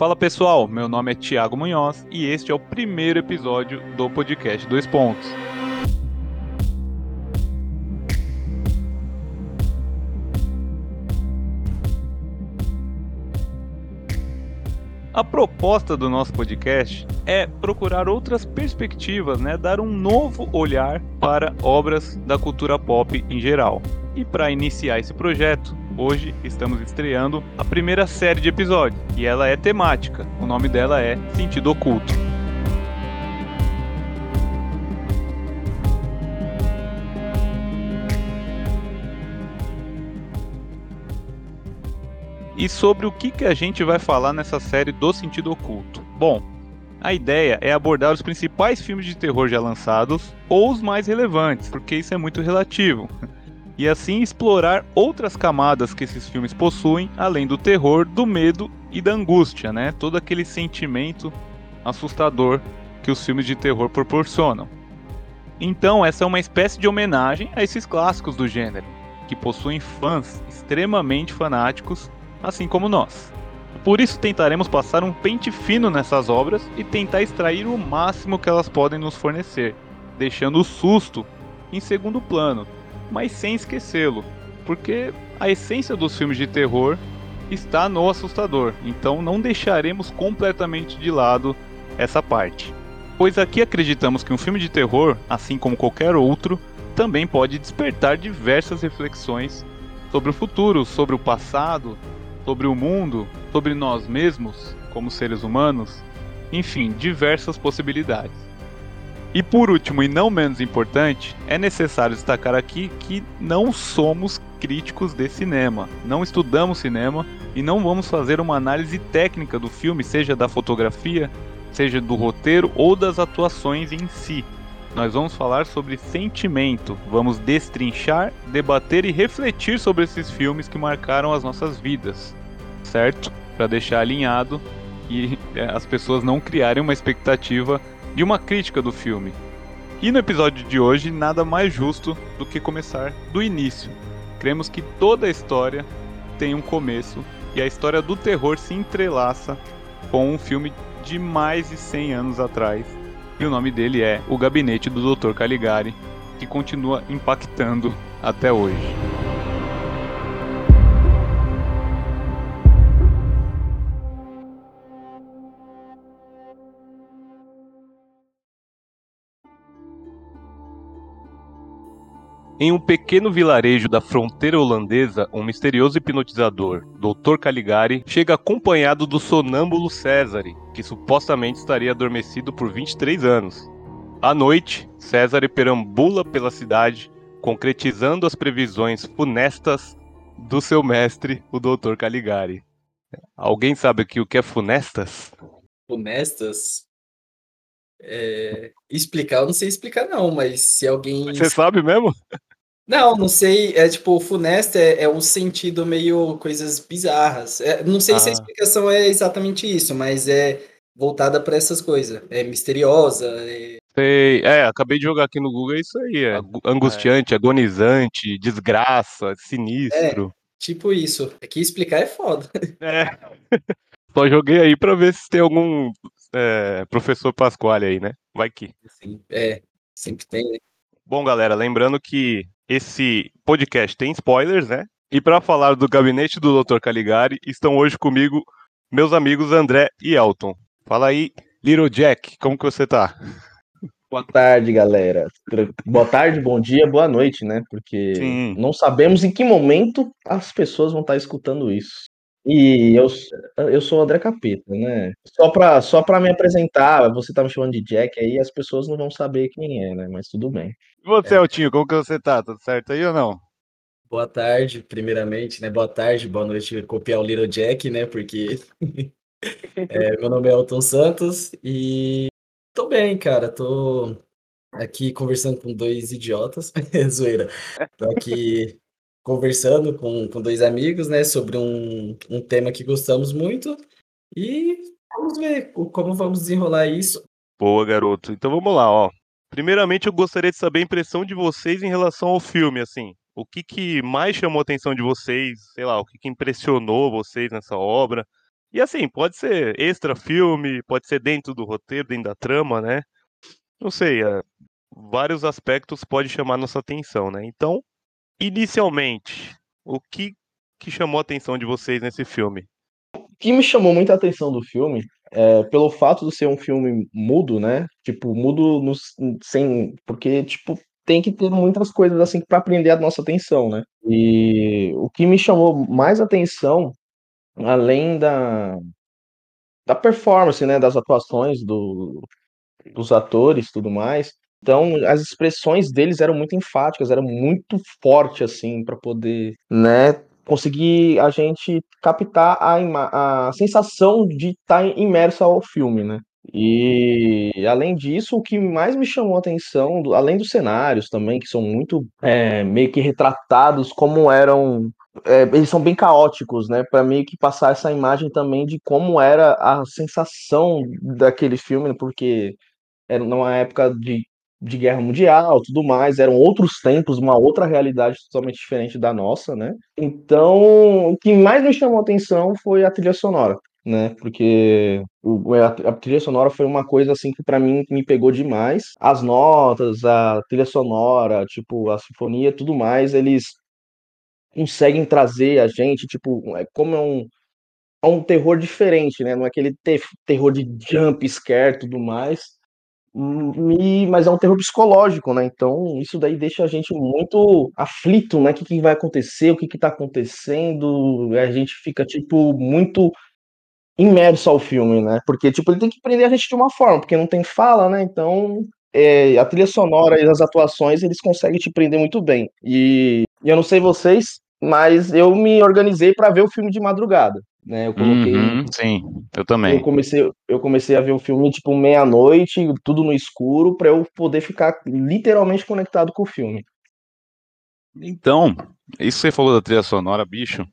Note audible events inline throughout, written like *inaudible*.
Fala pessoal, meu nome é Thiago Munhoz e este é o primeiro episódio do podcast Dois Pontos. A proposta do nosso podcast é procurar outras perspectivas, né? dar um novo olhar para obras da cultura pop em geral. E para iniciar esse projeto, hoje estamos estreando a primeira série de episódios, e ela é temática. O nome dela é Sentido Oculto. E sobre o que, que a gente vai falar nessa série do Sentido Oculto? Bom, a ideia é abordar os principais filmes de terror já lançados ou os mais relevantes, porque isso é muito relativo *laughs* e assim explorar outras camadas que esses filmes possuem, além do terror, do medo e da angústia, né? Todo aquele sentimento assustador que os filmes de terror proporcionam. Então, essa é uma espécie de homenagem a esses clássicos do gênero, que possuem fãs extremamente fanáticos, assim como nós. Por isso tentaremos passar um pente fino nessas obras e tentar extrair o máximo que elas podem nos fornecer, deixando o susto em segundo plano, mas sem esquecê-lo, porque a essência dos filmes de terror está no assustador, então não deixaremos completamente de lado essa parte. Pois aqui acreditamos que um filme de terror, assim como qualquer outro, também pode despertar diversas reflexões sobre o futuro, sobre o passado, sobre o mundo, sobre nós mesmos como seres humanos, enfim, diversas possibilidades. E por último, e não menos importante, é necessário destacar aqui que não somos críticos de cinema, não estudamos cinema e não vamos fazer uma análise técnica do filme, seja da fotografia, seja do roteiro ou das atuações em si. Nós vamos falar sobre sentimento, vamos destrinchar, debater e refletir sobre esses filmes que marcaram as nossas vidas, certo? Para deixar alinhado e é, as pessoas não criarem uma expectativa de uma crítica do filme. E no episódio de hoje, nada mais justo do que começar do início. Cremos que toda a história tem um começo e a história do terror se entrelaça com um filme de mais de 100 anos atrás. E o nome dele é O Gabinete do Dr. Caligari, que continua impactando até hoje. Em um pequeno vilarejo da fronteira holandesa, um misterioso hipnotizador, Dr. Caligari, chega acompanhado do sonâmbulo Césare, que supostamente estaria adormecido por 23 anos. À noite, César perambula pela cidade, concretizando as previsões funestas do seu mestre, o Dr. Caligari. Alguém sabe aqui o que é funestas? Funestas? É... Explicar, eu não sei explicar não, mas se alguém... Você sabe mesmo? Não, não sei. É tipo, funesta é, é um sentido meio coisas bizarras. É, não sei ah. se a ah. explicação é exatamente isso, mas é voltada para essas coisas. É misteriosa. É... Sei. É, acabei de jogar aqui no Google, é isso aí. É angustiante, é. agonizante, desgraça, sinistro. É, tipo isso. Aqui explicar é foda. É. *laughs* Só joguei aí pra ver se tem algum é, professor Pasquale aí, né? Vai que. Sim, é, sempre tem, né? Bom, galera, lembrando que esse podcast tem spoilers, né? E para falar do gabinete do Dr. Caligari, estão hoje comigo meus amigos André e Elton. Fala aí, Little Jack, como que você tá? Boa tarde, galera. Boa tarde, bom dia, boa noite, né? Porque Sim. não sabemos em que momento as pessoas vão estar escutando isso. E eu, eu sou o André Capeta, né? Só pra, só pra me apresentar, você tá me chamando de Jack aí, as pessoas não vão saber quem é, né? Mas tudo bem. E você, é. Eltinho, como que você tá? Tudo certo aí ou não? Boa tarde, primeiramente, né? Boa tarde, boa noite, copiar o Little Jack, né? Porque *laughs* é, meu nome é Elton Santos e tô bem, cara. Tô aqui conversando com dois idiotas, *laughs* zoeira. Tô aqui conversando com, com dois amigos, né, sobre um, um tema que gostamos muito e vamos ver como vamos desenrolar isso. Boa, garoto. Então vamos lá, ó. Primeiramente, eu gostaria de saber a impressão de vocês em relação ao filme, assim. O que, que mais chamou a atenção de vocês? Sei lá, o que, que impressionou vocês nessa obra? E assim, pode ser extra filme, pode ser dentro do roteiro, dentro da trama, né? Não sei, é, vários aspectos pode chamar nossa atenção, né? Então, inicialmente, o que, que chamou a atenção de vocês nesse filme? O que me chamou muita atenção do filme é pelo fato de ser um filme mudo, né? Tipo, mudo no, sem. Porque, tipo, tem que ter muitas coisas assim para prender a nossa atenção, né? E o que me chamou mais atenção além da, da performance, né, das atuações do, dos atores tudo mais. Então, as expressões deles eram muito enfáticas, eram muito forte assim para poder, né, conseguir a gente captar a, a sensação de estar tá imerso ao filme, né? E além disso, o que mais me chamou a atenção, além dos cenários também, que são muito é, meio que retratados como eram é, eles são bem caóticos, né? Para meio que passar essa imagem também de como era a sensação daquele filme, porque era numa época de, de guerra mundial, tudo mais, eram outros tempos, uma outra realidade totalmente diferente da nossa, né? Então, o que mais me chamou a atenção foi a trilha sonora. Né, porque a, trilha sonora foi uma coisa assim que para mim me pegou demais. As notas, a trilha sonora, tipo a sinfonia, tudo mais, eles conseguem trazer a gente, tipo, é como é um, é um terror diferente, né? Não é aquele ter, terror de jump scare tudo mais, e, mas é um terror psicológico, né? Então isso daí deixa a gente muito aflito, né? O que, que vai acontecer, o que, que tá acontecendo, a gente fica, tipo, muito imerso ao filme, né? Porque, tipo, ele tem que prender a gente de uma forma, porque não tem fala, né? Então, é, a trilha sonora e as atuações, eles conseguem te prender muito bem. E eu não sei vocês, mas eu me organizei para ver o filme de madrugada. Né, eu coloquei. Uhum, sim, eu também. Eu comecei, eu comecei a ver o filme tipo meia-noite, tudo no escuro, para eu poder ficar literalmente conectado com o filme. Então, isso que você falou da trilha sonora, bicho,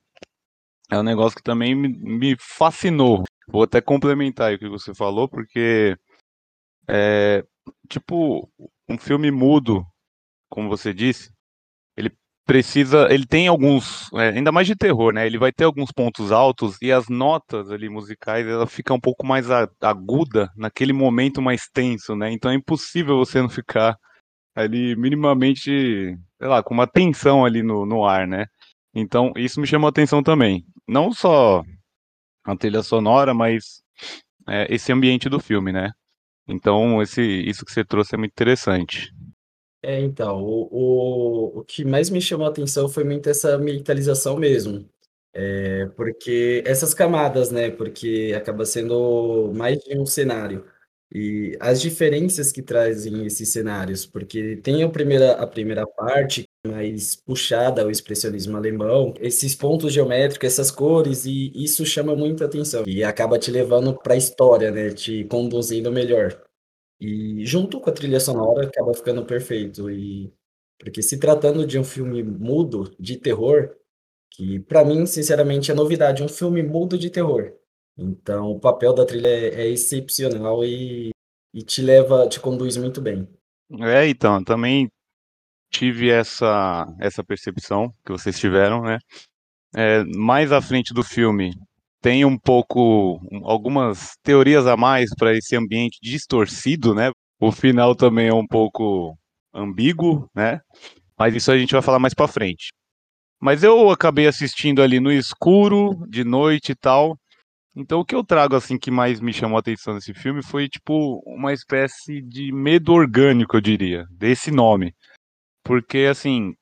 é um negócio que também me, me fascinou. Vou até complementar o que você falou, porque é, tipo, um filme mudo, como você disse, precisa, ele tem alguns, é, ainda mais de terror, né? Ele vai ter alguns pontos altos e as notas ali musicais, ela fica um pouco mais aguda naquele momento mais tenso, né? Então é impossível você não ficar ali minimamente, sei lá, com uma tensão ali no, no ar, né? Então isso me chamou a atenção também. Não só a trilha sonora, mas é, esse ambiente do filme, né? Então, esse, isso que você trouxe é muito interessante. É, então, o, o, o que mais me chamou a atenção foi muito essa militarização mesmo. É, porque essas camadas, né? Porque acaba sendo mais de um cenário. E as diferenças que trazem esses cenários, porque tem a primeira, a primeira parte mais puxada ao expressionismo alemão, esses pontos geométricos, essas cores, e isso chama muita atenção e acaba te levando para a história, né? Te conduzindo melhor. E junto com a trilha sonora acaba ficando perfeito. E porque se tratando de um filme mudo de terror, que para mim, sinceramente, é novidade, um filme mudo de terror. Então, o papel da trilha é, é excepcional e, e te leva, te conduz muito bem. É, então, também tive essa, essa percepção que vocês tiveram, né? É, mais à frente do filme tem um pouco algumas teorias a mais para esse ambiente distorcido, né? O final também é um pouco ambíguo, né? Mas isso a gente vai falar mais para frente. Mas eu acabei assistindo ali no escuro, de noite e tal. Então o que eu trago assim que mais me chamou a atenção nesse filme foi tipo uma espécie de medo orgânico, eu diria, desse nome. Porque assim,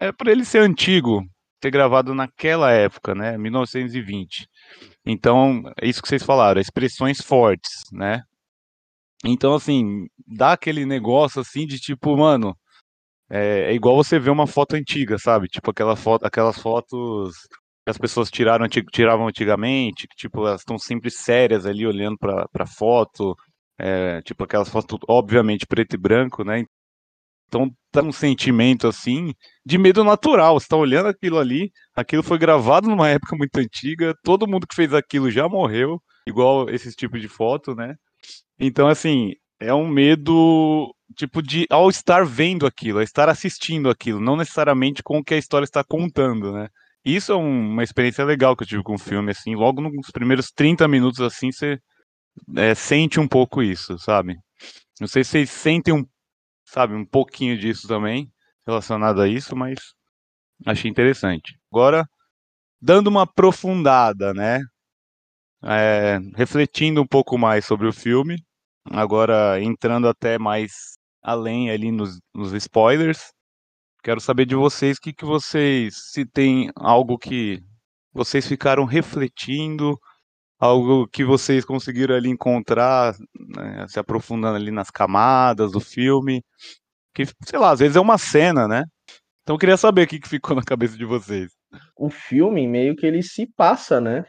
é para ele ser antigo, ter gravado naquela época, né, 1920. Então, é isso que vocês falaram, expressões fortes, né? Então, assim, dá aquele negócio assim de tipo, mano, é, é igual você ver uma foto antiga, sabe? Tipo aquela foto, aquelas fotos que as pessoas tiraram, tiravam antigamente, que tipo, elas estão sempre sérias ali olhando para a foto, é, tipo aquelas fotos, obviamente, preto e branco, né? Então tá um sentimento assim de medo natural. Você tá olhando aquilo ali, aquilo foi gravado numa época muito antiga, todo mundo que fez aquilo já morreu, igual esses tipos de foto, né? Então, assim, é um medo tipo de ao estar vendo aquilo, ao estar assistindo aquilo, não necessariamente com o que a história está contando, né? isso é um, uma experiência legal que eu tive com o filme, assim, logo nos primeiros 30 minutos, assim, você é, sente um pouco isso, sabe? Não sei se vocês sentem um, sabe, um pouquinho disso também, relacionado a isso, mas achei interessante. Agora, dando uma aprofundada, né? É, refletindo um pouco mais sobre o filme, agora entrando até mais além ali nos, nos spoilers, quero saber de vocês que, que vocês, se tem algo que vocês ficaram refletindo, algo que vocês conseguiram ali encontrar, né, se aprofundando ali nas camadas do filme, que, sei lá, às vezes é uma cena, né? Então eu queria saber o que, que ficou na cabeça de vocês. O filme meio que ele se passa, né?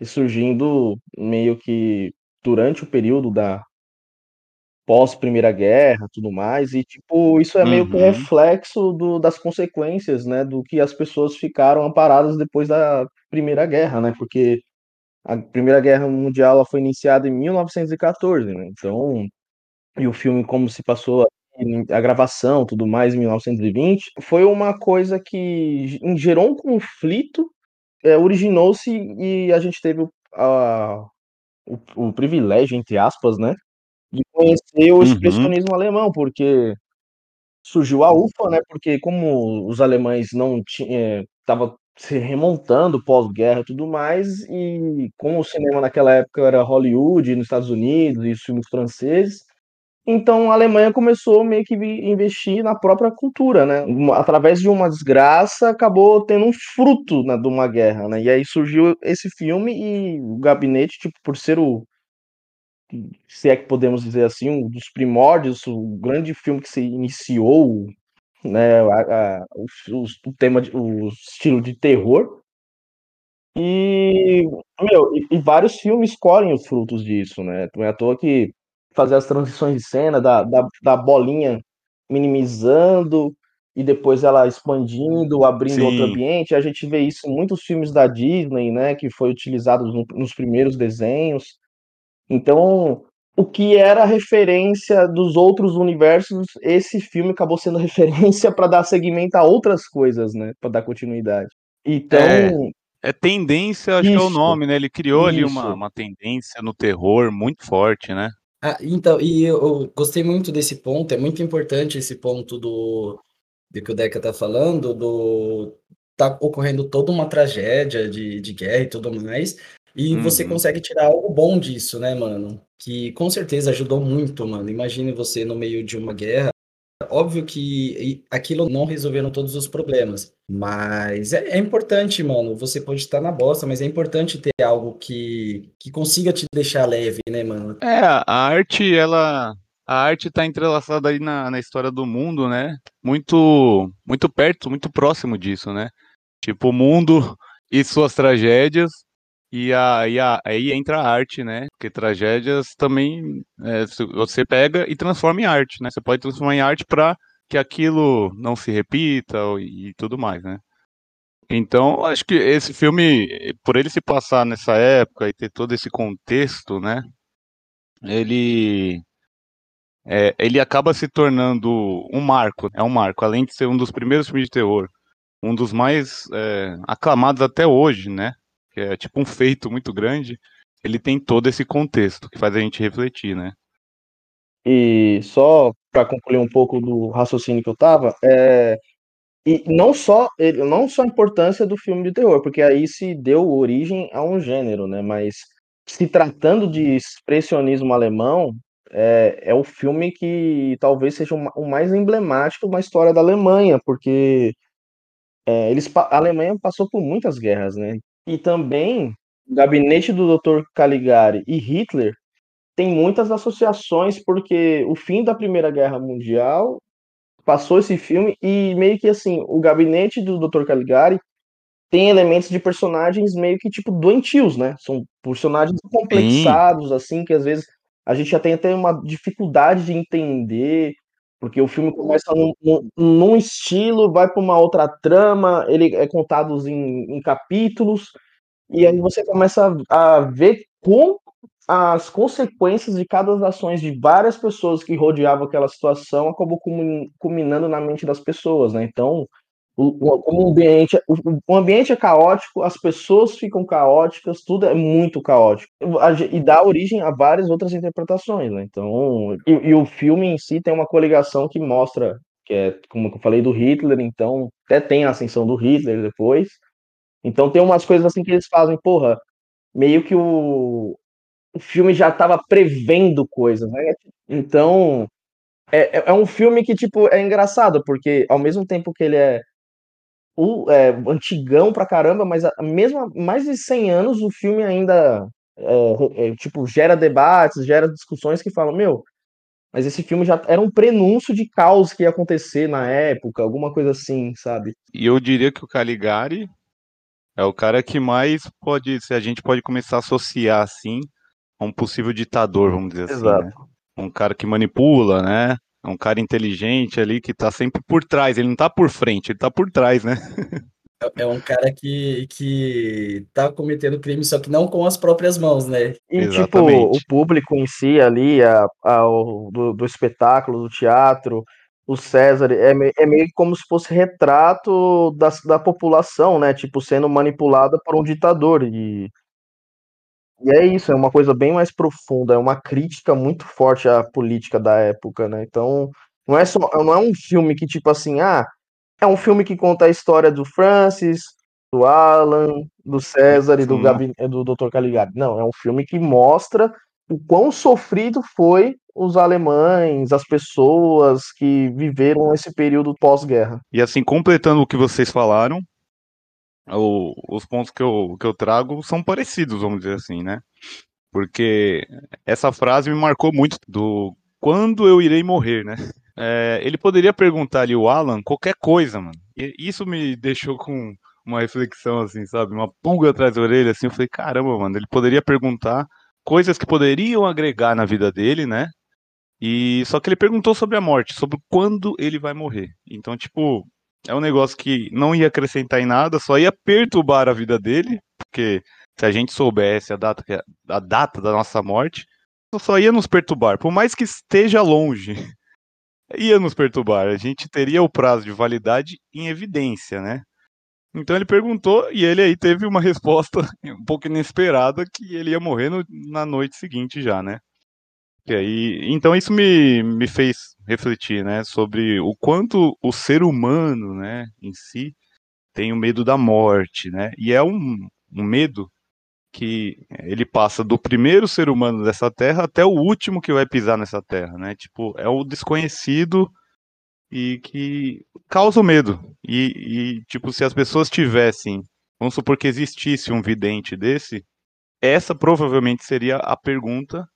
E surgindo meio que durante o período da pós Primeira Guerra, tudo mais, e tipo, isso é meio uhum. que um uhum. reflexo do, das consequências, né, do que as pessoas ficaram amparadas depois da Primeira Guerra, né? Porque a Primeira Guerra Mundial ela foi iniciada em 1914, né? Então, e o filme como se passou a gravação, tudo mais, em 1920, foi uma coisa que gerou um conflito, é, originou-se e a gente teve o, a, o, o, privilégio, entre aspas, né, de conhecer o uhum. expressionismo alemão, porque surgiu a UFA, né, porque como os alemães não tinham, estava se remontando pós-guerra e tudo mais, e como o cinema naquela época era Hollywood, nos Estados Unidos, e os filmes franceses, então a Alemanha começou meio que investir na própria cultura, né? Através de uma desgraça, acabou tendo um fruto né, de uma guerra, né? E aí surgiu esse filme e o Gabinete, tipo, por ser o se é que podemos dizer assim, um dos primórdios, o grande filme que se iniciou, né, a, a, o, o, tema, de, o estilo de terror. E, meu, e, e vários filmes colhem os frutos disso, né? Não é à toa que fazer as transições de cena, da, da, da bolinha minimizando e depois ela expandindo, abrindo Sim. outro ambiente. A gente vê isso em muitos filmes da Disney, né, que foi utilizado no, nos primeiros desenhos. Então, o que era referência dos outros universos, esse filme acabou sendo *laughs* referência para dar seguimento a outras coisas, né, para dar continuidade. Então, é, é tendência, acho isso, que é o nome, né? Ele criou isso. ali uma, uma tendência no terror muito forte, né? Ah, então, e eu gostei muito desse ponto, é muito importante esse ponto do, do que o Deca tá falando, do tá ocorrendo toda uma tragédia de, de guerra e tudo mais, e você uhum. consegue tirar algo bom disso, né, mano? Que com certeza ajudou muito, mano. Imagine você no meio de uma guerra Óbvio que aquilo não resolveram todos os problemas, mas é, é, importante, mano. Você pode estar na bosta, mas é importante ter algo que, que consiga te deixar leve, né, mano? É, a arte, ela. A arte tá entrelaçada aí na, na história do mundo, né? Muito, muito perto, muito próximo disso, né? Tipo, o mundo *laughs* e suas tragédias, e, a, e a, aí entra a arte, né? Porque tragédias também é, você pega e transforma em arte, né? Você pode transformar em arte para que aquilo não se repita e, tudo mais, né? Então, acho que esse filme, por ele se passar nessa época e ter todo esse contexto, né? Ele é, ele acaba se tornando um marco, é um marco, além de ser um dos primeiros filmes de terror, um dos mais é, aclamados até hoje, né? Que é tipo um feito muito grande, ele tem todo esse contexto que faz a gente refletir, né? E só para concluir um pouco do raciocínio que eu tava, é, e não só não só a importância do filme de terror, porque aí se deu origem a um gênero, né? Mas se tratando de expressionismo alemão, é, é o filme que talvez seja o mais emblemático da história da Alemanha, porque é, eles, a Alemanha passou por muitas guerras, né? E também o gabinete do Dr. Caligari e Hitler tem muitas associações, porque o fim da Primeira Guerra Mundial passou esse filme e meio que assim, o gabinete do Dr. Caligari tem elementos de personagens meio que tipo doentios, né? São personagens complexados, Sim. assim, que às vezes a gente já tem até uma dificuldade de entender, porque o filme começa num, num estilo, vai para uma outra trama, ele é contado em, em capítulos, e aí você começa a, ver como as consequências de cada ações de várias pessoas que rodeavam aquela situação acabou culminando na mente das pessoas, né? Então, o, ambiente, o, o, ambiente é caótico, as pessoas ficam caóticas, tudo é muito caótico. E dá origem a várias outras interpretações, né? Então, e, e o filme em si tem uma coligação que mostra, que é, como eu falei, do Hitler, então até tem a ascensão do Hitler depois. Então tem umas coisas assim que eles fazem, porra, meio que o, o filme já estava prevendo coisas, né? Então, é, é, é um filme que, tipo, é engraçado, porque ao mesmo tempo que ele é, o, é antigão pra caramba, mas a, mesmo mais de 100 anos o filme ainda, é, é, tipo, gera debates, gera discussões que falam, meu, mas esse filme já era um prenúncio de caos que ia acontecer na época, alguma coisa assim, sabe? E eu diria que o Caligari é o cara que mais pode, se a gente pode começar a associar assim, a um possível ditador, vamos dizer Exato. assim, né? Um cara que manipula, né? É um cara inteligente ali que tá sempre por trás, ele não tá por frente, ele tá por trás, né? É, é um cara que, que tá cometendo crime, só que não com as próprias mãos, né? E, Exatamente. tipo, o público em si ali, a, a o, do, do espetáculo, do teatro, o César é, é meio como se fosse retrato da, da população, né? Tipo, sendo manipulada por um ditador. E, e é isso, é uma coisa bem mais profunda, é uma crítica muito forte à política da época, né? Então, não é só, não é um filme que, tipo assim, ah, é um filme que conta a história do Francis, do Alan, do César e do, Gabi, do Dr. Caligari. Não, é um filme que mostra o quão sofrido foi os alemães, as pessoas que viveram esse período pós-guerra. E assim, completando o que vocês falaram, o, os pontos que eu, que eu trago são parecidos, vamos dizer assim, né? Porque essa frase me marcou muito do quando eu irei morrer, né? É, ele poderia perguntar ali o Alan qualquer coisa, mano. E isso me deixou com uma reflexão, assim, sabe? Uma pulga atrás da orelha, assim. Eu falei, caramba, mano, ele poderia perguntar coisas que poderiam agregar na vida dele, né? E só que ele perguntou sobre a morte, sobre quando ele vai morrer. Então, tipo, é um negócio que não ia acrescentar em nada, só ia perturbar a vida dele, porque se a gente soubesse a data, a data da nossa morte, só ia nos perturbar. Por mais que esteja longe, *laughs* ia nos perturbar. A gente teria o prazo de validade em evidência, né? Então ele perguntou e ele aí teve uma *laughs* resposta um pouco inesperada que ele ia morrer no, na noite seguinte já, né? E aí, então isso me, me fez refletir, né, sobre o quanto o ser humano, né, em si tem o medo da morte, né? E é um, um medo que ele passa do primeiro ser humano dessa terra até o último que vai pisar nessa terra, né? Tipo, é o desconhecido e que causa medo. E, e, tipo, se as pessoas tivessem, vamos supor que existisse um vidente desse, essa provavelmente seria a pergunta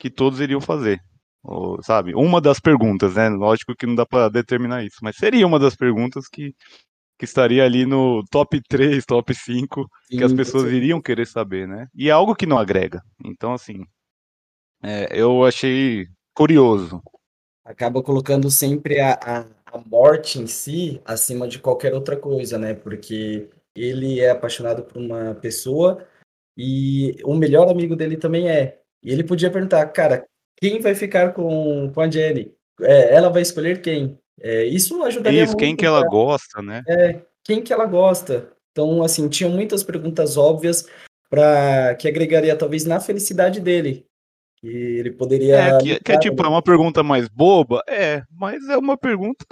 que todos iriam fazer. Ou, sabe? Uma das perguntas, né? Lógico que não dá para determinar isso, mas seria uma das perguntas que, que estaria ali no top 3, top 5, sim, que as pessoas sim. iriam querer saber, né? E é algo que não agrega. Então, assim, é, eu achei curioso acaba colocando sempre a, a, a, morte em si acima de qualquer outra coisa, né? Porque ele é apaixonado por uma pessoa e o melhor amigo dele também é. E ele podia perguntar, cara, quem vai ficar com, com a Jenny? É, ela vai escolher quem? É, isso ajudaria isso, muito. quem que ela gosta, né? É, quem que ela gosta. Então, assim, tinham muitas perguntas óbvias para que agregaria talvez na felicidade dele, que ele poderia. É, que, que é tipo, é uma pergunta mais boba, é, mas é uma pergunta,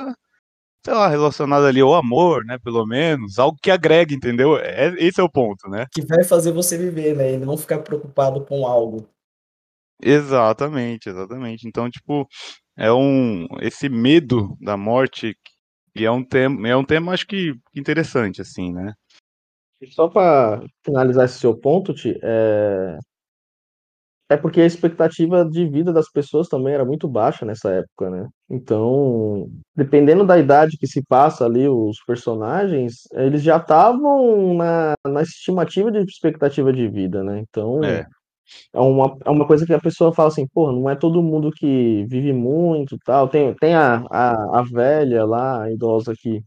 sei lá, relacionada ali ao amor, né? Pelo menos, algo que agrega, entendeu? É, esse é o ponto, né? Que vai fazer você viver, né? E não ficar preocupado com algo. Exatamente, exatamente. Então, tipo, é um. Esse medo da morte e é um tema, é um tema acho que interessante, assim, né? Só para finalizar esse seu ponto, Ti, é... É porque a expectativa de vida das pessoas também era muito baixa nessa época, né? Então, dependendo da idade que se passa ali, os personagens, eles já estavam na, na estimativa de expectativa de vida, né? Então, é. É. uma, é uma coisa que a pessoa fala assim, pô, não é todo mundo que vive muito tal. Tem, tem a, a, a velha lá, a idosa que,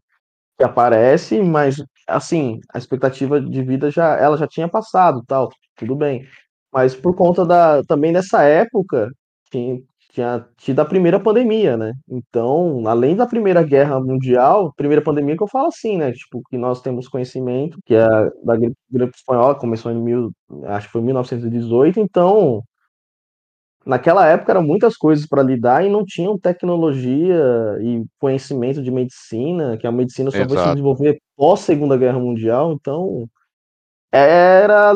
que aparece, mas, assim, a expectativa de vida já, ela já tinha passado tal, tudo bem. Mas por conta da também dessa época, que tinha tido a primeira pandemia, né? Então, além da Primeira Guerra Mundial, primeira pandemia que eu falo assim, né? Tipo, que nós temos conhecimento, que é da gripe, gripe espanhola, começou em mil, acho que foi 1918, então naquela época eram muitas coisas para lidar e não tinham tecnologia e conhecimento de medicina, que a medicina só Exato. foi se desenvolver pós Segunda Guerra Mundial, então era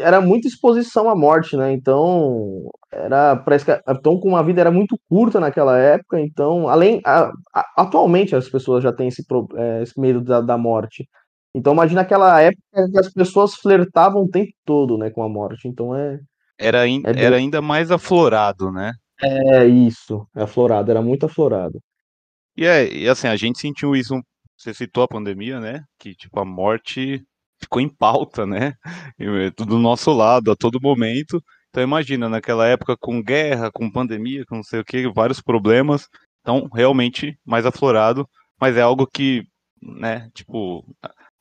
era muita exposição à morte, né? Então era parece que então com uma vida era muito curta naquela época, então além a, a, atualmente as pessoas já têm esse, é, esse medo da, da morte. Então imagina aquela época que as pessoas flertavam o tempo todo, né, com a morte. Então é era, in, é bem... era ainda mais aflorado, né? É isso, é aflorado, era muito aflorado. E é, e assim, a gente sentiu isso, você citou a pandemia, né? Que tipo a morte ficou em pauta, né? Do nosso lado, a todo momento. Então imagina, naquela época com guerra, com pandemia, com não sei o que, vários problemas. Então, realmente mais aflorado, mas é algo que, né, tipo,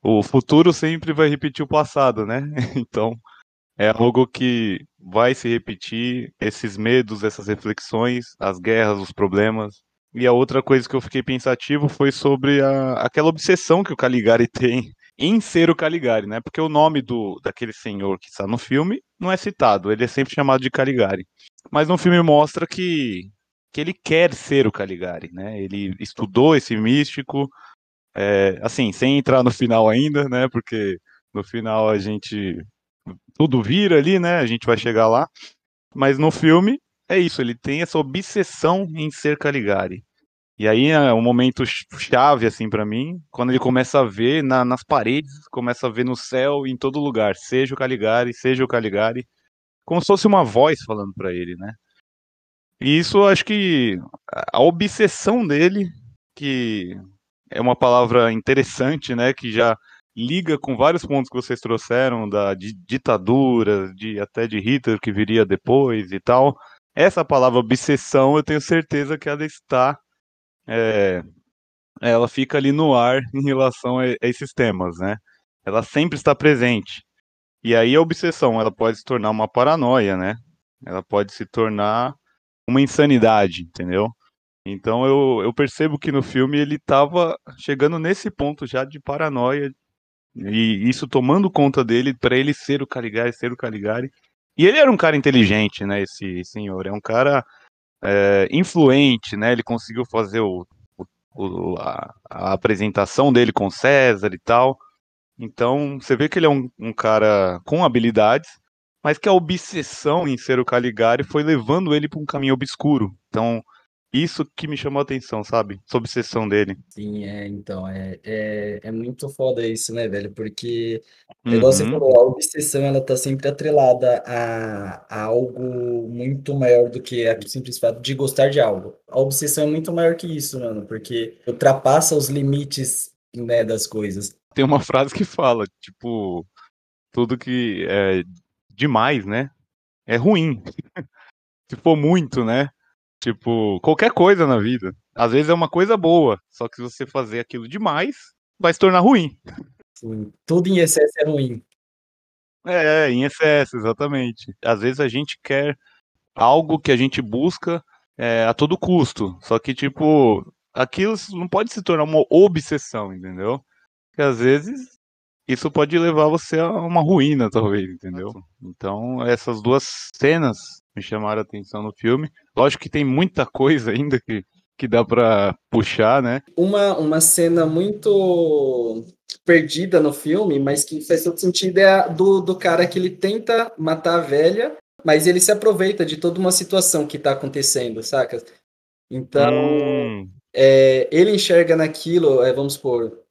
o futuro sempre vai repetir o passado, né? *laughs* Então, é algo que vai se repetir, esses medos, essas reflexões, as guerras, os problemas. E a outra coisa que eu fiquei pensativo foi sobre a, aquela obsessão que o Caligari *laughs* tem em ser o Caligari, né? Porque o nome do daquele senhor que está no filme não é citado, ele é sempre chamado de Caligari. Mas no filme mostra que, que ele quer ser o Caligari, né? Ele estudou esse místico, é, assim, sem entrar no final ainda, né? Porque no final a gente tudo vira ali, né? A gente vai chegar lá. Mas no filme é isso, ele tem essa obsessão em ser Caligari. E aí é um momento chave, assim, para mim, quando ele começa a ver na, nas paredes, começa a ver no céu, em todo lugar, seja o Caligari, seja o Caligari, como se fosse uma voz falando para ele, né? E isso acho que a obsessão dele, que é uma palavra interessante, né, que já liga com vários pontos que vocês trouxeram da de ditadura, de até de Hitler que viria depois e tal. Essa palavra obsessão, eu tenho certeza que ela está é, ela fica ali no ar em relação a, a esses temas, né? Ela sempre está presente. E aí a obsessão, ela pode se tornar uma paranoia, né? Ela pode se tornar uma insanidade, entendeu? Então eu, eu percebo que no filme ele estava chegando nesse ponto já de paranoia, e isso tomando conta dele para ele ser o Caligari, ser o Caligari. E ele era um cara inteligente, né? Esse senhor. É um cara é, influente, né? Ele conseguiu fazer o, o, a, a, apresentação dele com César e tal. Então, você vê que ele é um, um cara com habilidades, mas que a obsessão em ser o Caligari foi levando ele para um caminho obscuro. Então, isso que me chamou a atenção, sabe? Essa obsessão dele. Sim, é, então, é, é, é muito foda isso, né, velho? Porque, igual você uhum. falou, a obsessão, ela tá sempre atrelada a, a algo muito maior do que o simples fato de gostar de algo. A obsessão é muito maior que isso, mano, porque ultrapassa os limites, né, das coisas. Tem uma frase que fala, tipo, tudo que é demais, né, é ruim. *laughs* Se for muito, né, Tipo, qualquer coisa na vida. Às vezes é uma coisa boa, só que se você fazer aquilo demais, vai se tornar ruim. Sim, tudo em excesso é ruim. É, em excesso, exatamente. Às vezes a gente quer algo que a gente busca é, a todo custo. Só que, tipo, aquilo não pode se tornar uma obsessão, entendeu? Porque às vezes isso pode levar você a uma ruína, talvez, entendeu? Então, essas duas cenas me chamaram a atenção no filme. Lógico que tem muita coisa ainda que, que dá para puxar, né? Uma, uma cena muito perdida no filme, mas que faz todo sentido, é a do, do cara que ele tenta matar a velha, mas ele se aproveita de toda uma situação que tá acontecendo, saca? Então, hum. é, ele enxerga naquilo, é, vamos supor,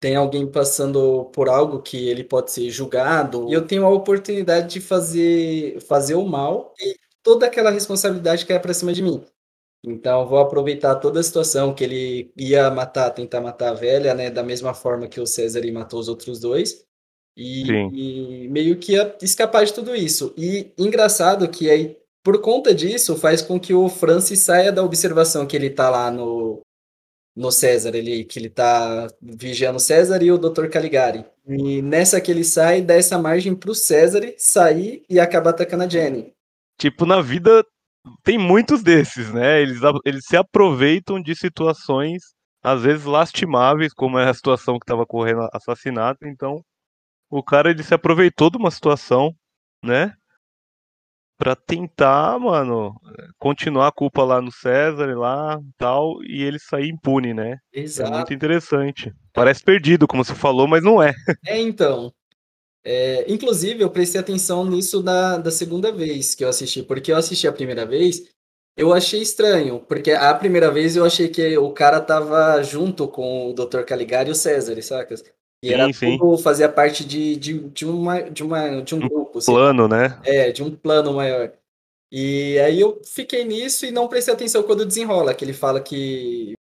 tem alguém passando por algo que ele pode ser julgado, e eu tenho a oportunidade de fazer, fazer o mal e toda aquela responsabilidade que é para cima de mim. Então, vou aproveitar toda a situação que ele ia matar, tentar matar a velha, né, da mesma forma que o César matou os outros dois, e, e, meio que ia escapar de tudo isso. E engraçado que aí, por conta disso, faz com que o Francis saia da observação que ele tá lá no, no César, ele, que ele tá vigiando o César e o Dr. Caligari. E nessa que ele sai, dá essa margem pro César sair e acabar atacando a Jenny. Tipo, na vida tem muitos desses, né? Eles, eles se aproveitam de situações, às vezes lastimáveis, como é a situação que estava correndo assassinato. Então, o cara ele se aproveitou de uma situação, né? Pra tentar, mano, continuar a culpa lá no César lá tal, e ele sair impune, né? Exato. É muito interessante. Parece perdido, como você falou, mas não é. *laughs* É, então. É, inclusive, eu prestei atenção nisso da, da segunda vez que eu assisti, porque eu assisti a primeira vez, eu achei estranho, porque a primeira vez eu achei que o cara tava junto com o Dr. Caligari e o César, sacas? E era sim, tudo, fazia parte de, de, de, uma, de, uma, de um grupo. Um assim, plano, né? É, de um plano maior. E aí eu fiquei nisso e não prestei atenção quando desenrola, que ele fala que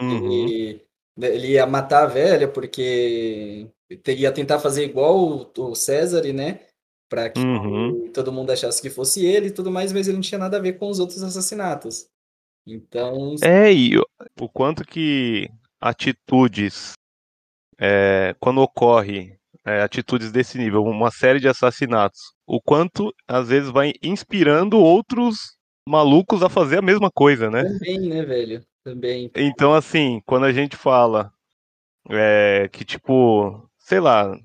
uhum. ele, ele ia matar a velha porque ia tentar fazer igual o, César, né? Para que uhum. todo mundo achasse que fosse ele e tudo mais, mas ele não tinha nada a ver com os outros assassinatos. Então. É, e o quanto que atitudes, é, quando ocorre é, atitudes desse nível, uma série de assassinatos, o quanto às vezes vai inspirando outros malucos a fazer a mesma coisa, né? Também, né, velho? Também. Então, assim, quando a gente fala é, que, tipo, sei lá,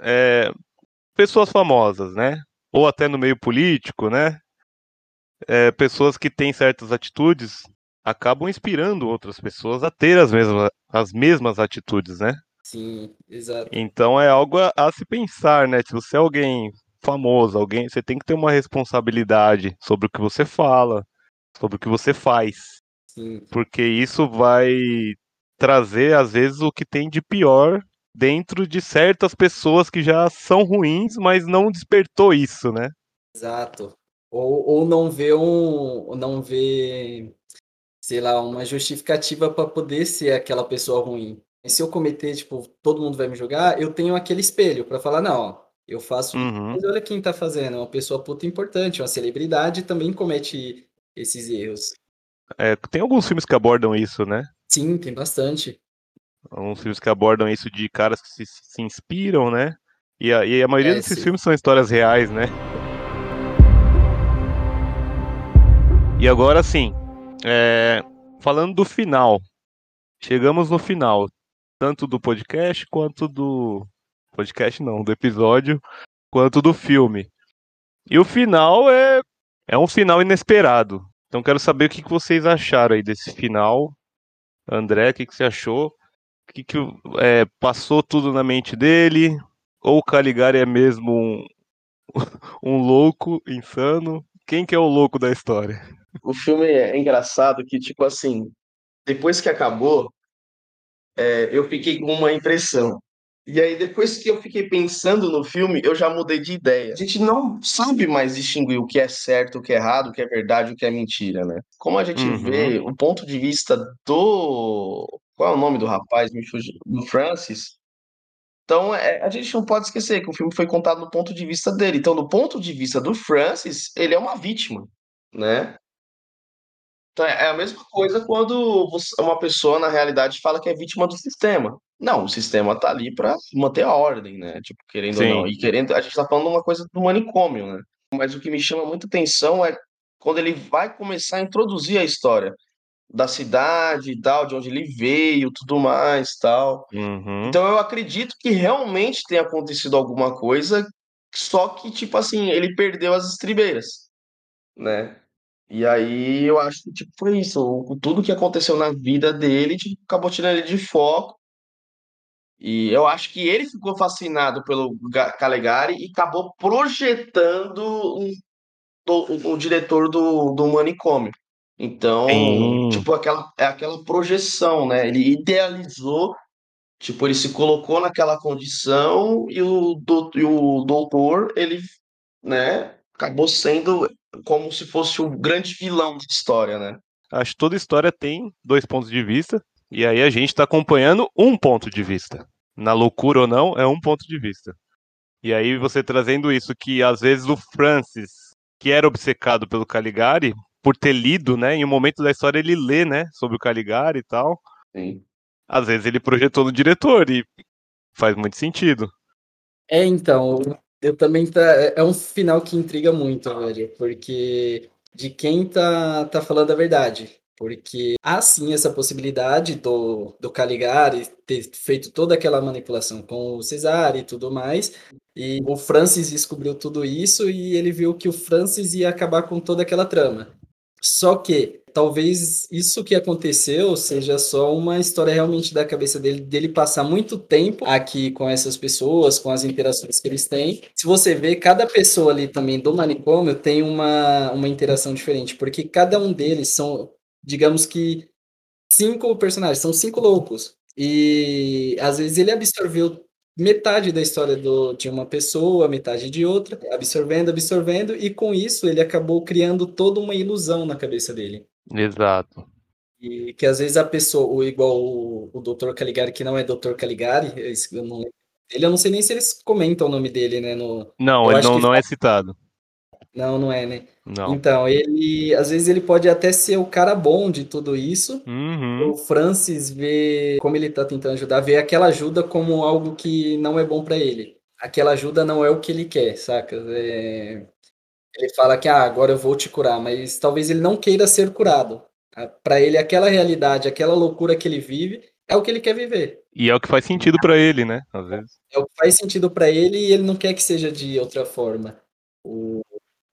é, pessoas famosas, né? Ou até no meio político, né? É, pessoas que têm certas atitudes acabam inspirando outras pessoas a ter as mesmas, as mesmas atitudes, né? Sim, exato. Então é algo a, a se pensar, né? Se você é alguém famoso, alguém, você tem que ter uma responsabilidade sobre o que você fala, sobre o que você faz. Sim. Porque isso vai trazer, às vezes, o que tem de pior dentro de certas pessoas que já são ruins, mas não despertou isso, né? Exato. Ou, ou não vê um. Não vê, sei lá, uma justificativa para poder ser aquela pessoa ruim. Se eu cometer, tipo, todo mundo vai me julgar, eu tenho aquele espelho para falar, não, ó, eu faço uhum. mas olha quem tá fazendo, é uma pessoa puta importante, uma celebridade também comete esses erros. É, tem alguns filmes que abordam isso, né? Sim, tem bastante. Alguns filmes que abordam isso de caras que se, se inspiram, né? E a, e a maioria é, desses sim. filmes são histórias reais, né? E agora sim, é, falando do final. Chegamos no final, tanto do podcast quanto do. Podcast não, do episódio, quanto do filme. E o final é, é um final inesperado. Então quero saber o que vocês acharam aí desse final. André, o que você achou? que, que é, passou tudo na mente dele? Ou o Caligari é mesmo um, *laughs* um louco, insano? Quem que é o louco da história? O filme é engraçado que, tipo assim, depois que acabou, é, eu fiquei com uma impressão. E aí, depois que eu fiquei pensando no filme, eu já mudei de ideia. A gente não sabe mais distinguir o que é certo, o que é errado, o que é verdade, o que é mentira, né? Como a gente uhum. vê o ponto de vista do. Qual é o nome do rapaz? Me fugiu. Do Francis. Então, é, a gente não pode esquecer que o filme foi contado do ponto de vista dele. Então, do ponto de vista do Francis, ele é uma vítima, né? Então, é a mesma coisa quando uma pessoa, na realidade, fala que é vítima do sistema. Não, o sistema tá ali para manter a ordem, né? Tipo, querendo Sim. ou não. E querendo, a gente tá falando uma coisa do manicômio, né? Mas o que me chama muita atenção é quando ele vai começar a introduzir a história da cidade e tal, de onde ele veio, tudo mais, tal. Uhum. Então eu acredito que realmente tenha acontecido alguma coisa, só que tipo assim, ele perdeu as estribeiras, né? E aí eu acho que tipo, foi isso. Tudo que aconteceu na vida dele tipo, acabou tirando ele de foco. E eu acho que ele ficou fascinado pelo Calegari e acabou projetando um, o, o diretor do, do manicômio. Então, Sim. tipo, aquela, é aquela projeção, né? Ele idealizou, tipo, ele se colocou naquela condição e o, do, e o doutor, ele, né, acabou sendo como se fosse o grande vilão da história, né? Acho que toda história tem dois pontos de vista, e aí a gente está acompanhando um ponto de vista. Na loucura ou não, é um ponto de vista. E aí você trazendo isso, que às vezes o Francis, que era obcecado pelo Caligari, por ter lido, né, em um momento da história ele lê, né, sobre o Caligari e tal. Sim. Às vezes ele projetou no diretor e faz muito sentido. É, então, eu também tá. É um final que intriga muito, velho, porque de quem tá, tá falando a verdade. Porque há sim essa possibilidade do, do Caligari ter feito toda aquela manipulação com o Cesare e tudo mais. E o Francis descobriu tudo isso e ele viu que o Francis ia acabar com toda aquela trama. Só que talvez isso que aconteceu seja só uma história realmente da cabeça dele, dele passar muito tempo aqui com essas pessoas, com as interações que eles têm. Se você vê, cada pessoa ali também do manicômio tem uma, uma interação diferente, porque cada um deles são, digamos que, cinco personagens, são cinco loucos. E às vezes ele absorveu metade da história do, de uma pessoa, metade de outra, absorvendo, absorvendo, e com isso ele acabou criando toda uma ilusão na cabeça dele. Exato. E que às vezes a pessoa, igual o, o Dr. Caligari, que não é Dr. Caligari, eu não ele eu não sei nem se eles comentam o nome dele, né? No, não, ele não, não é citado. Não, não é, né? Não. Então, ele, às vezes ele pode até ser o cara bom de tudo isso. Uhum. O Francis vê como ele tá tentando ajudar, vê aquela ajuda como algo que não é bom para ele. Aquela ajuda não é o que ele quer, saca? É... Ele fala que ah, agora eu vou te curar, mas talvez ele não queira ser curado. Para ele, aquela realidade, aquela loucura que ele vive, é o que ele quer viver. E é o que faz sentido para ele, né? Às vezes. É o que faz sentido para ele e ele não quer que seja de outra forma. O...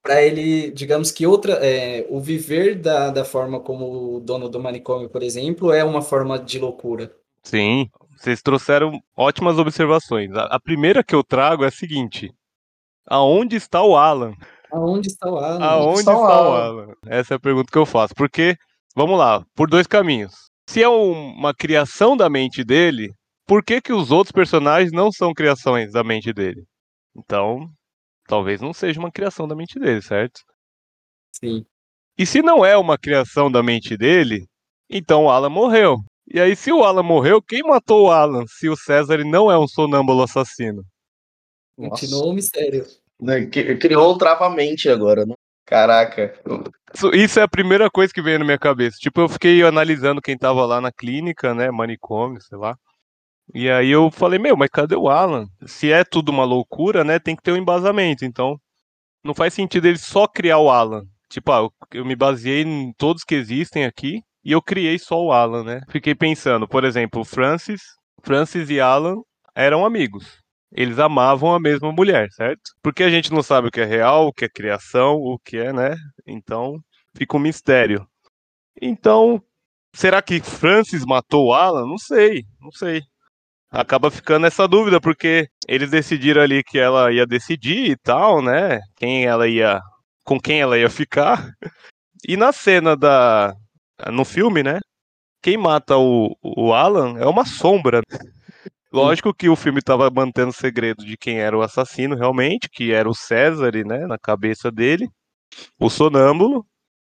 Para ele, digamos que outra, é, o viver da, da forma como o dono do manicômio, por exemplo, é uma forma de loucura. Sim, vocês trouxeram ótimas observações. A, a primeira que eu trago é a seguinte: aonde está o Alan? Aonde está o Alan? Aonde está, o Alan? Alan? Essa é a pergunta que eu faço. Porque, vamos lá, por dois caminhos. Se é uma criação da mente dele, por que, que os outros personagens não são criações da mente dele? Então, talvez não seja uma criação da mente dele, certo? Sim. E se não é uma criação da mente dele, então o Alan morreu. E aí, se o Alan morreu, quem matou o Alan se o César não é um sonâmbulo assassino? Continuou o mistério. Né, criou um travamente agora, né? Caraca. Isso, isso, é a primeira coisa que veio na minha cabeça. Tipo, eu fiquei analisando quem tava lá na clínica, né? Manicômio, sei lá. E aí eu falei, meu, mas cadê o Alan? Se é tudo uma loucura, né? Tem que ter um embasamento. Então, não faz sentido ele só criar o Alan. Tipo, ah, eu me baseei em todos que existem aqui e eu criei só o Alan, né? Fiquei pensando, por exemplo, Francis, Francis e Alan eram amigos eles amavam a mesma mulher, certo? Porque a gente não sabe o que é real, o que é criação, o que é, né? Então, fica um mistério. Então, será que Francis matou Alan? Não sei, não sei. Acaba ficando essa dúvida, porque eles decidiram ali que ela ia decidir e tal, né? Quem ela ia. com quem ela ia ficar. *laughs* E na cena da. no filme, né? Quem mata o, o Alan é uma sombra. Lógico que o filme estava mantendo o segredo de quem era o assassino realmente, que era o César, né, na cabeça dele, o sonâmbulo,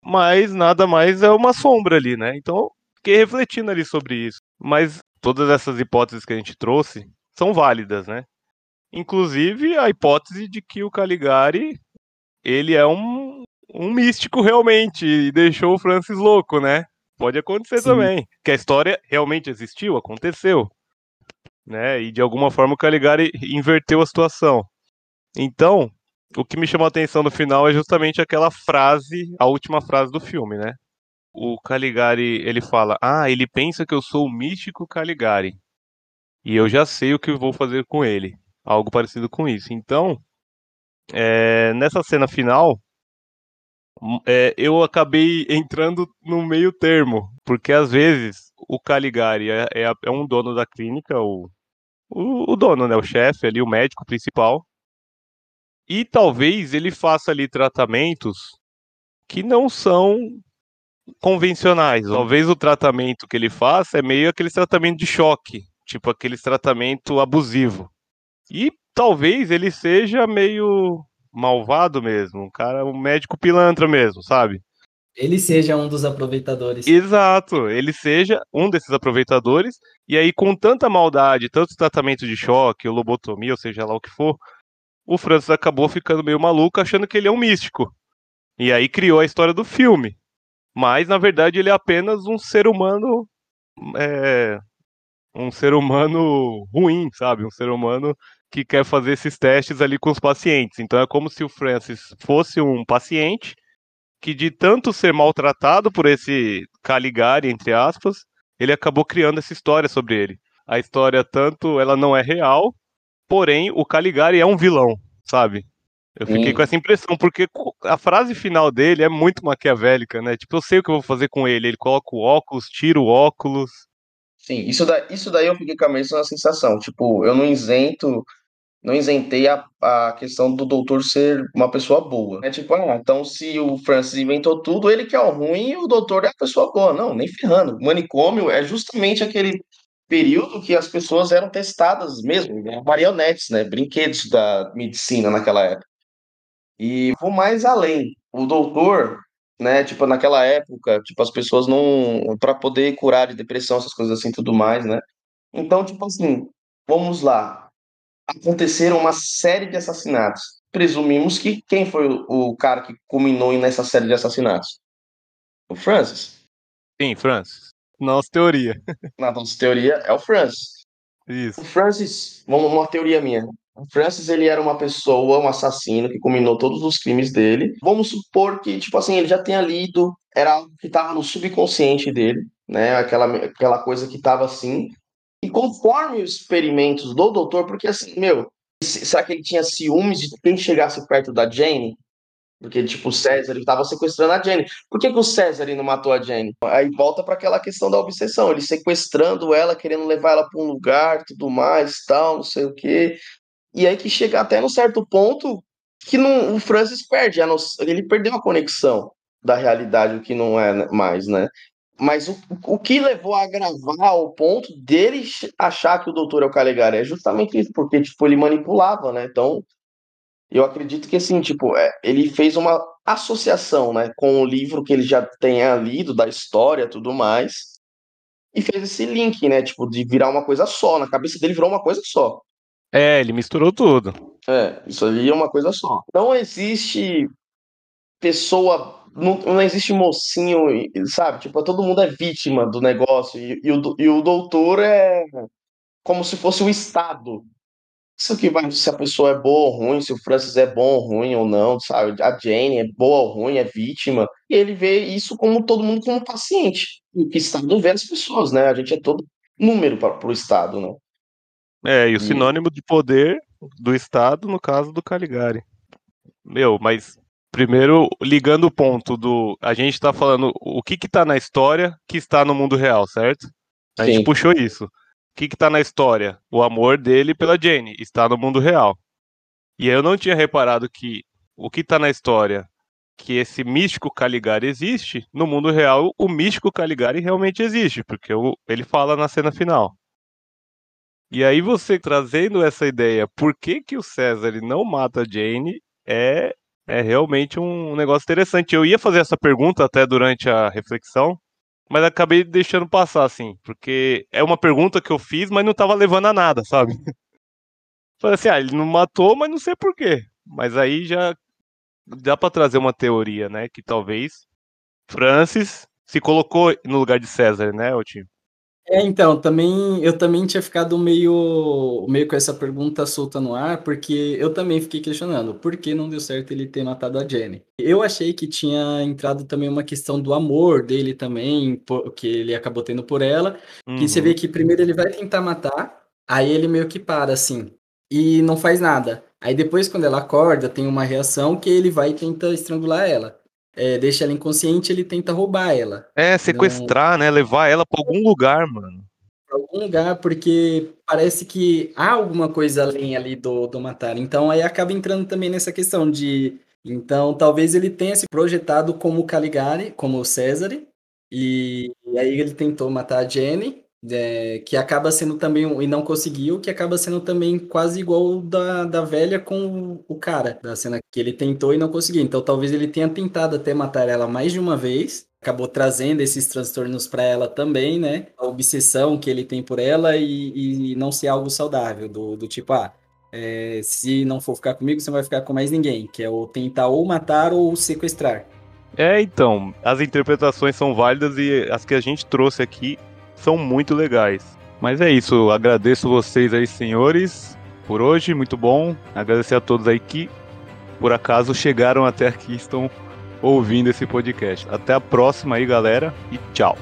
mas nada mais é uma sombra ali, né? Então, fiquei refletindo ali sobre isso. Mas todas essas hipóteses que a gente trouxe são válidas, né? Inclusive a hipótese de que o Caligari ele é um, um místico realmente e deixou o Francis louco, né? Pode acontecer Sim. também. Que a história realmente existiu, aconteceu né? E de alguma forma o Caligari inverteu a situação. Então, o que me chamou a atenção no final é justamente aquela frase, a última frase do filme, né? O Caligari, ele fala: "Ah, ele pensa que eu sou o místico Caligari. E eu já sei o que vou fazer com ele." Algo parecido com isso. Então, é, nessa cena final, é, eu acabei entrando no meio termo, porque às vezes o Caligari é, é, é um dono da clínica, o o, o dono, né? O chefe ali, o médico principal. E talvez ele faça ali tratamentos que não são convencionais. Talvez o tratamento que ele faça é meio aquele tratamento de choque, tipo aquele tratamento abusivo. E talvez ele seja meio malvado mesmo, um cara, um médico pilantra mesmo, sabe? Ele seja um dos aproveitadores. Exato, ele seja um desses aproveitadores, e aí com tanta maldade, tanto tratamento de choque, lobotomia, ou seja lá o que for, o Francis acabou ficando meio maluco, achando que ele é um místico. E aí criou a história do filme. Mas, na verdade, ele é apenas um ser humano. É, um ser humano ruim, sabe? Um ser humano que quer fazer esses testes ali com os pacientes. Então é como se o Francis fosse um paciente que de tanto ser maltratado por esse Caligari, entre aspas, ele acabou criando essa história sobre ele. A história, tanto, ela não é real, porém, o Caligari é um vilão, sabe? Eu fiquei hum. com essa impressão, porque a frase final dele é muito maquiavélica, né? Tipo, eu sei o que eu vou fazer com ele. Ele coloca o óculos, tira o óculos. Sim, isso, da, isso daí eu fiquei com a mesma sensação. Tipo, eu não isento não isentei a, a questão do doutor ser uma pessoa boa. É tipo, ah, então se o Francis inventou tudo, ele que é o ruim e o doutor é a pessoa boa. Não, nem ferrando. O manicômio é justamente aquele período que as pessoas eram testadas mesmo, né? marionetes, né? Brinquedos da medicina naquela época. E vou mais além. O doutor, né, tipo, naquela época, tipo, as pessoas não. para poder curar de depressão, essas coisas assim tudo mais, né? Então, tipo assim, vamos lá aconteceram uma série de assassinatos. Presumimos que quem foi o, o cara que culminou nessa série de assassinatos? O Francis? Sim, Francis. Nossa teoria. Na nossa teoria é o Francis. Isso. O Francis, vamos uma teoria minha. O Francis ele era uma pessoa, um assassino que culminou todos os crimes dele. Vamos supor que, tipo assim, ele já tenha lido, era algo que estava no subconsciente dele, né? Aquela, aquela coisa que estava assim. E conforme os experimentos do doutor, porque assim, meu, será que ele tinha ciúmes de quem chegasse perto da Jane? Porque, tipo, o César estava sequestrando a Jane. Por que, que o César não matou a Jane? Aí volta para aquela questão da obsessão. Ele sequestrando ela, querendo levar ela para um lugar, tudo mais, tal, não sei o quê. E aí que chega até num certo ponto que não, o Francis perde. Ele perdeu a conexão da realidade, o que não é mais, né? Mas o, o que levou a gravar o ponto dele achar que o doutor é o Caligari é justamente isso, porque tipo, ele manipulava, né? Então, eu acredito que assim, tipo, é, ele fez uma associação, né, com o livro que ele já tenha lido da história, tudo mais, e fez esse link, né, tipo, de virar uma coisa só, na cabeça dele virou uma coisa só. É, ele misturou tudo. É, isso ali é uma coisa só. Não existe pessoa não, não existe mocinho, sabe? Tipo, todo mundo é vítima do negócio e, e, o, e o doutor é como se fosse o Estado. Isso que vai se a pessoa é boa ou ruim, se o Francis é bom ou ruim ou não, sabe? A Jane é boa ou ruim, é vítima. E ele vê isso como todo mundo como paciente. E o Estado vê as pessoas, né? A gente é todo número para o Estado, né? É, e o sinônimo de poder do Estado, no caso do Caligari. Meu, mas Primeiro, ligando o ponto do. A gente está falando o que está na história que está no mundo real, certo? A Sim. gente puxou isso. O que está na história? O amor dele pela Jane está no mundo real. E eu não tinha reparado que o que está na história, que esse místico Caligari existe, no mundo real o místico Caligari realmente existe, porque ele fala na cena final. E aí você trazendo essa ideia, por que, que o César não mata a Jane, é é realmente um negócio interessante. Eu ia fazer essa pergunta até durante a reflexão, mas acabei deixando passar, assim, porque é uma pergunta que eu fiz, mas não estava levando a nada, sabe? *laughs* Falei assim, ah, ele não matou, mas não sei por quê. Mas aí já dá para trazer uma teoria, né? Que talvez Francis se colocou no lugar de César, né, Otinho? É, então, também eu também tinha ficado meio, meio com essa pergunta solta no ar, porque eu também fiquei questionando por que não deu certo ele ter matado a Jenny. Eu achei que tinha entrado também uma questão do amor dele também, que ele acabou tendo por ela. Uhum. Que você vê que primeiro ele vai tentar matar, aí ele meio que para assim, e não faz nada. Aí depois, quando ela acorda, tem uma reação que ele vai e tenta estrangular ela é, deixa ela inconsciente, ele tenta roubar ela. É, sequestrar, né? Levar ela para algum lugar, mano. Pra algum lugar, porque parece que há alguma coisa além ali do, do matar. Então aí acaba entrando também nessa questão de. Então talvez ele tenha se projetado como Caligari, como César, e, e aí ele tentou matar a Jenny, é, que acaba sendo também, e não conseguiu, que acaba sendo também quase igual da, da velha com o cara, da cena que ele tentou e não conseguiu. Então talvez ele tenha tentado até matar ela mais de uma vez, acabou trazendo esses transtornos para ela também, né? A obsessão que ele tem por ela e, e não ser algo saudável, do, do tipo, ah, é, se não for ficar comigo, você não vai ficar com mais ninguém, que é o tentar ou matar ou sequestrar. É, então, as interpretações são válidas e as que a gente trouxe aqui são muito legais. Mas é isso, agradeço vocês aí, senhores, por hoje, muito bom. Agradecer a todos aí que, por acaso, chegaram até aqui, estão ouvindo esse podcast. Até a próxima aí, galera, e tchau.